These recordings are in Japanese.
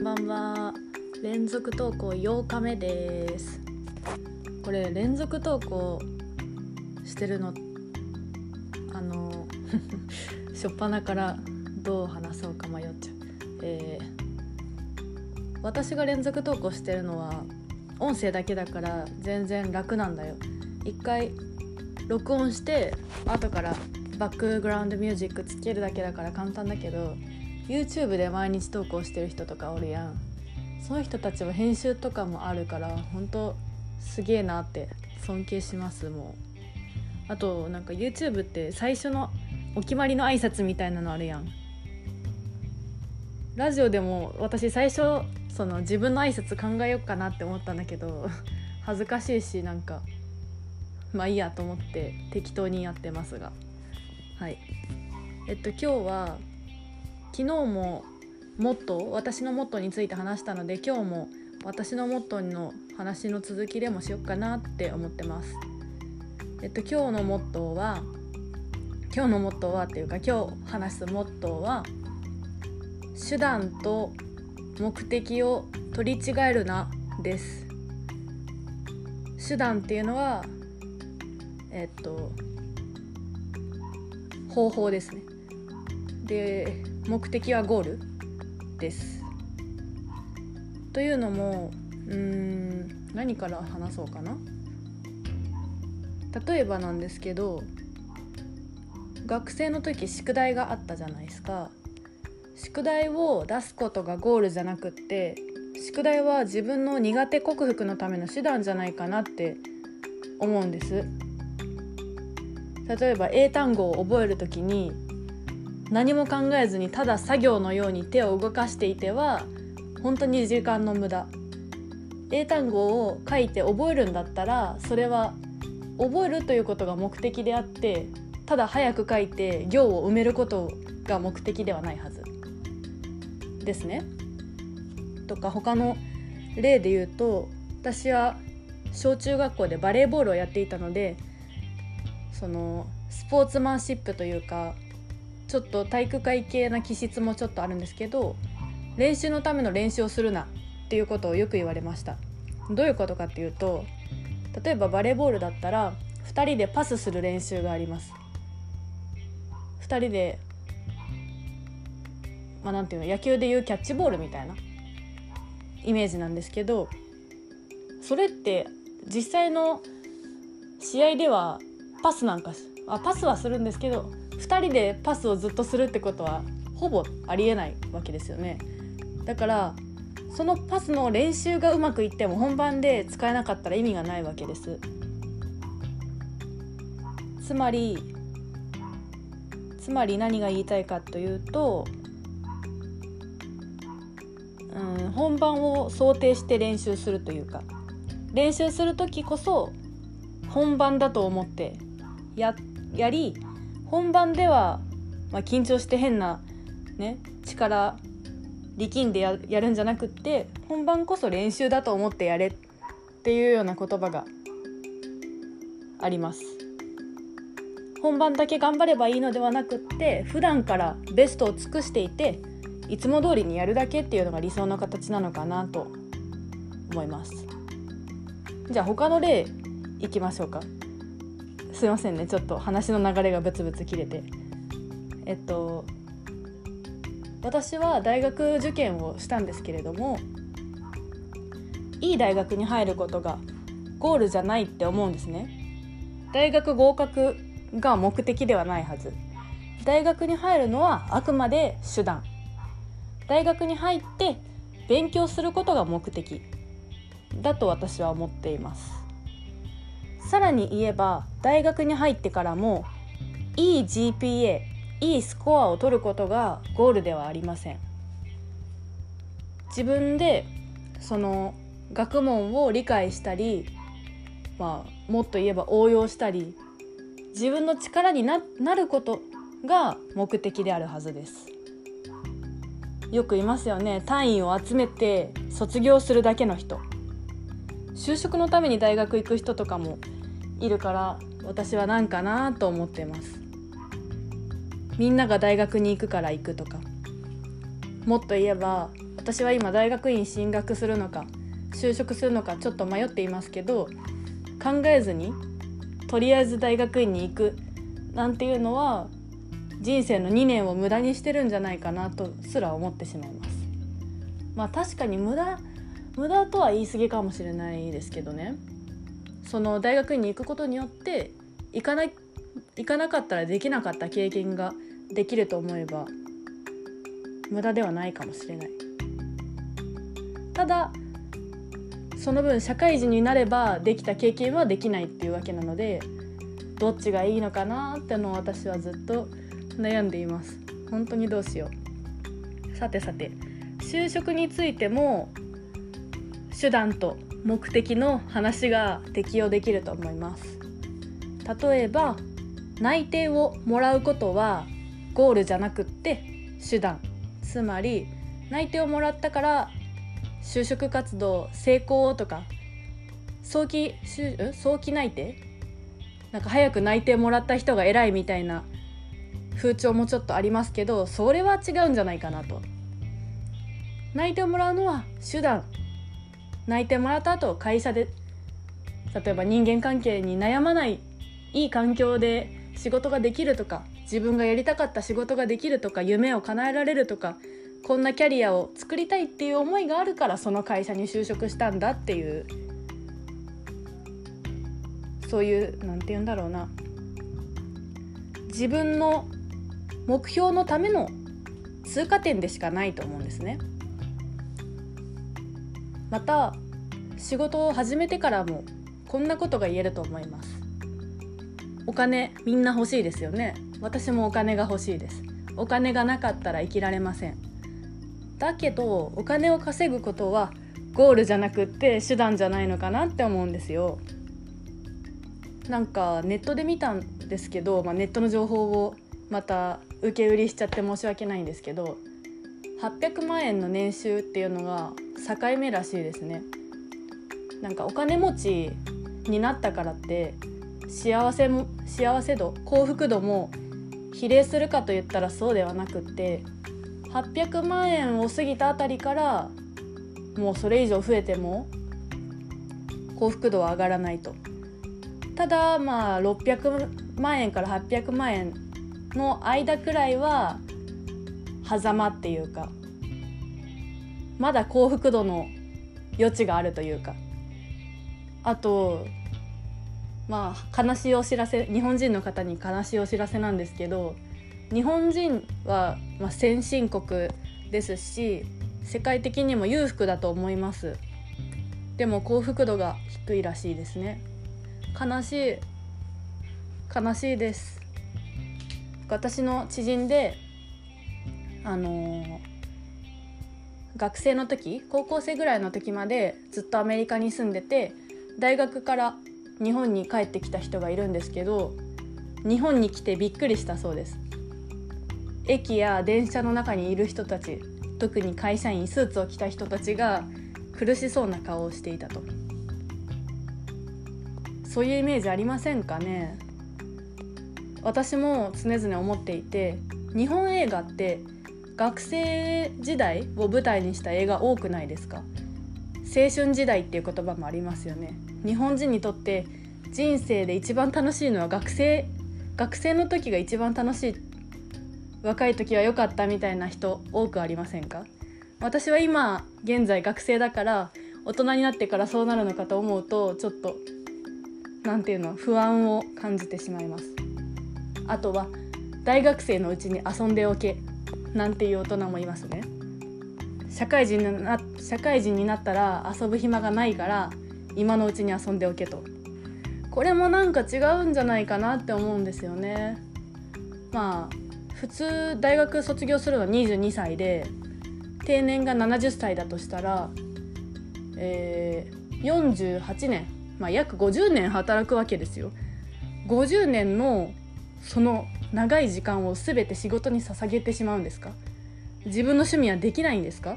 んばんは。連続投稿8日目です。これ連続投稿してるのあの 初っ端からどう話そうか迷っちゃう、えー、私が連続投稿してるのは音声だけだから全然楽なんだよ。一回録音して後からバックグラウンドミュージックつけるだけだから簡単だけど YouTube で毎日投稿してる人とかおるやん。そういう人たちは編集とかもあるから本当すげえなって尊敬しますもう。あとなんか YouTube って最初のお決まりの挨拶みたいなのあるやん。ラジオでも私最初その自分の挨拶考えようかなって思ったんだけど 恥ずかしいしなんかまあいいやと思って適当にやってますが。はい。えっと今日は昨日もモットー私のモットーについて話したので今日も私のモットーの話の続きでもしよっかなって思ってます。えっと今日のモットーは今日のモットーはっていうか今日話すモットーは手段と目的を取り違えるなです手段っていうのはえっと方法ですねで目的はゴール？です。というのもうん何から話そうかな？例えばなんですけど学生の時宿題があったじゃないですか。宿題を出すことがゴールじゃなくって宿題は自分の苦手克服のための手段じゃないかなって思うんです。例えば英単語を覚える時に何も考えずにただ作業のように手を動かしていては本当に時間の無駄英単語を書いて覚えるんだったらそれは覚えるということが目的であってただ早く書いて行を埋めることが目的ではないはずですね。とか他の例で言うと私は小中学校でバレーボールをやっていたのでそのスポーツマンシップというかちょっと体育会系な気質もちょっとあるんですけど練習のための練習をするなっていうことをよく言われました。どういうことかっていうと例えばバレーボールだったら2人でパスする練習があります。2人でまあなんていうの野球でいうキャッチボールみたいなイメージなんですけどそれって実際の試合ではパスなんかあパスはするんですけど2人でパスをずっとするってことはほぼありえないわけですよね。だからそのパスの練習がうまくいっても本番で使えなかったら意味がないわけです。つまりつまり何が言いたいかというと、うん、本番を想定して練習するというか。練習する時こそ本番だと思ってややり本番では、まあ、緊張して変な、ね、力力んでややるんじゃなくって本番こそ練習だと思ってやれっていうような言葉があります。本番だけ頑張ればいいのではなくって普段からベストを尽くしていていつも通りにやるだけっていうのが理想の形なのかなと思いますじゃあ他の例いきましょうかすいませんね。ちょっと話の流れがブツブツ切れて。えっと私は大学受験をしたんですけれどもいい大学に入ることがゴールじゃないって思うんですね。大学合格が目的ではないはず。大学に入るのはあくまで手段。大学に入って勉強することが目的だと私は思っています。さらに言えば大学に入ってからもいい GPA いいスコアを取ることがゴールではありません。自分でその学問を理解したり、まあ、もっと言えば応用したり自分の力にななることが目的であるはずです。よくいますよね。単位を集めて卒業するだけの人。就職のために大学行く人とかもいるから私は何かなと思ってます。みんなが大学に行くから行くとか。もっと言えば私は今大学院進学するのか就職するのかちょっと迷っていますけど考えずにとりあえず大学院に行くなんていうのは人生の2年を無駄にしてるんじゃないかなとすら思ってしまいます。まあ確かに無駄無駄とは言い過ぎかもしれないですけどね。その大学院に行くことによって行かな行かなかったらできなかった経験ができると思えば無駄ではないかもしれない。ただその分社会人になればできた経験はできないっていうわけなのでどっちがいいのかなってのを私はずっと悩んでいます。本当にどうしよう。さてさて就職についても手段と目的の話が適用できると思います。例えば内定をもらうことはゴールじゃなくって手段。つまり内定をもらったから就職活動成功とか早期早期内定？なんか早く内定もらった人が偉いみたいな風潮もちょっとありますけどそれは違うんじゃないかなと。内定をもらうのは手段。泣いてもらった後会社で例えば人間関係に悩まないいい環境で仕事ができるとか自分がやりたかった仕事ができるとか夢を叶えられるとかこんなキャリアを作りたいっていう思いがあるからその会社に就職したんだっていうそういう何て言うんだろうな自分の目標のための通過点でしかないと思うんですね。また仕事を始めてからもこんなことが言えると思います。お金みんな欲しいですよね。私もお金が欲しいです。お金がなかったら生きられません。だけどお金を稼ぐことはゴールじゃなくって手段じゃないのかなって思うんですよ。なんかネットで見たんですけど、まあ、ネットの情報をまた受け売りしちゃって申し訳ないんですけど800万円の年収っていうのが境目らしいですね。なんかお金持ちになったからって幸せも幸せ度幸福度も比例するかといったらそうではなくって800万円を過ぎたあたりからもうそれ以上増えても幸福度は上がらないと。ただまあ600万円から800万円の間くらいは狭間っていうかまだ幸福度の余地があるというか。あとまあ悲しいお知らせ日本人の方に悲しいお知らせなんですけど日本人は、まあ、先進国ですし世界的にも裕福だと思います。でも幸福度が低いらしいですね。悲しい悲しいです。私の知人であの学生の時高校生ぐらいの時までずっとアメリカに住んでて大学から日本に帰ってきた人がいるんですけど日本に来てびっくりしたそうです。駅や電車の中にいる人たち特に会社員スーツを着た人たちが苦しそうな顔をしていたと。そういうイメージありませんかね？私も常々思っていて日本映画って学生時代を舞台にした映画多くないですか？青春時代っていう言葉もありますよね。日本人にとって人生で一番楽しいのは学生学生の時が一番楽しい若い時は良かったみたいな人多くありませんか？私は今現在学生だから大人になってからそうなるのかと思うとちょっと何て言うの不安を感じてしまいます。あとは大学生のうちに遊んでおけ。なんていう大人もいますね。社会人な社会人になったら遊ぶ暇がないから今のうちに遊んでおけと。これもなんか違うんじゃないかなって思うんですよね。まあ普通大学卒業するのは22歳で定年が70歳だとしたら、えー、48年、まあ、約50年働くわけですよ。50年のその長い時間を全て仕事に捧げてしまうんですか？自分の趣味はできないんですか？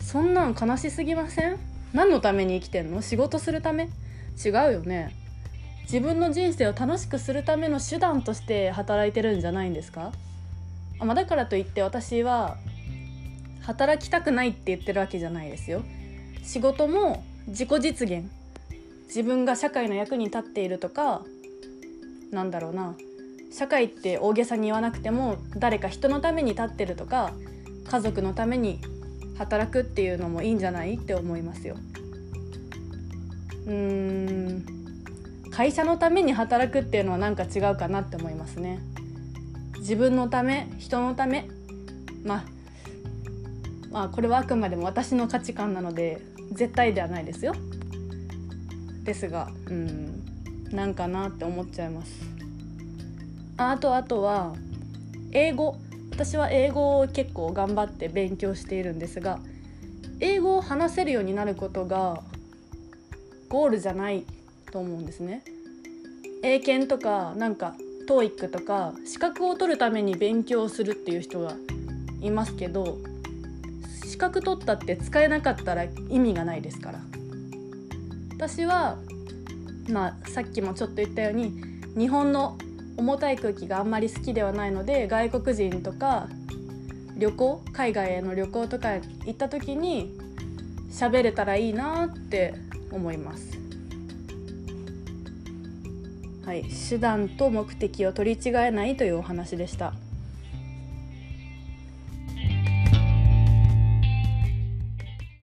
そんなん悲しすぎません？何のために生きてんの？仕事するため？違うよね。自分の人生を楽しくするための手段として働いてるんじゃないんですか？あ、まあ、だからといって私は働きたくないって言ってるわけじゃないですよ。仕事も自己実現。自分が社会の役に立っているとかなんだろうな。社会って大げさに言わなくても誰か人のために立ってるとか家族のために働くっていうのもいいんじゃないって思いますよ。うーん会社のために働くっていうのはなんか違うかなって思いますね。自分のため人のためまあまあこれはあくまでも私の価値観なので絶対ではないですよ。ですがうんなんかなって思っちゃいます。あとあとは英語私は英語を結構頑張って勉強しているんですが英語を話せるようになることがゴールじゃないと思うんですね。英検とかなんか TOEIC とか資格を取るために勉強するっていう人がいますけど資格取ったって使えなかったら意味がないですから私はまあさっきもちょっと言ったように日本の重たい空気があんまり好きではないので外国人とか旅行海外への旅行とか行った時に喋れたらいいなって思います。はい、手段と目的を取り違えないというお話でした。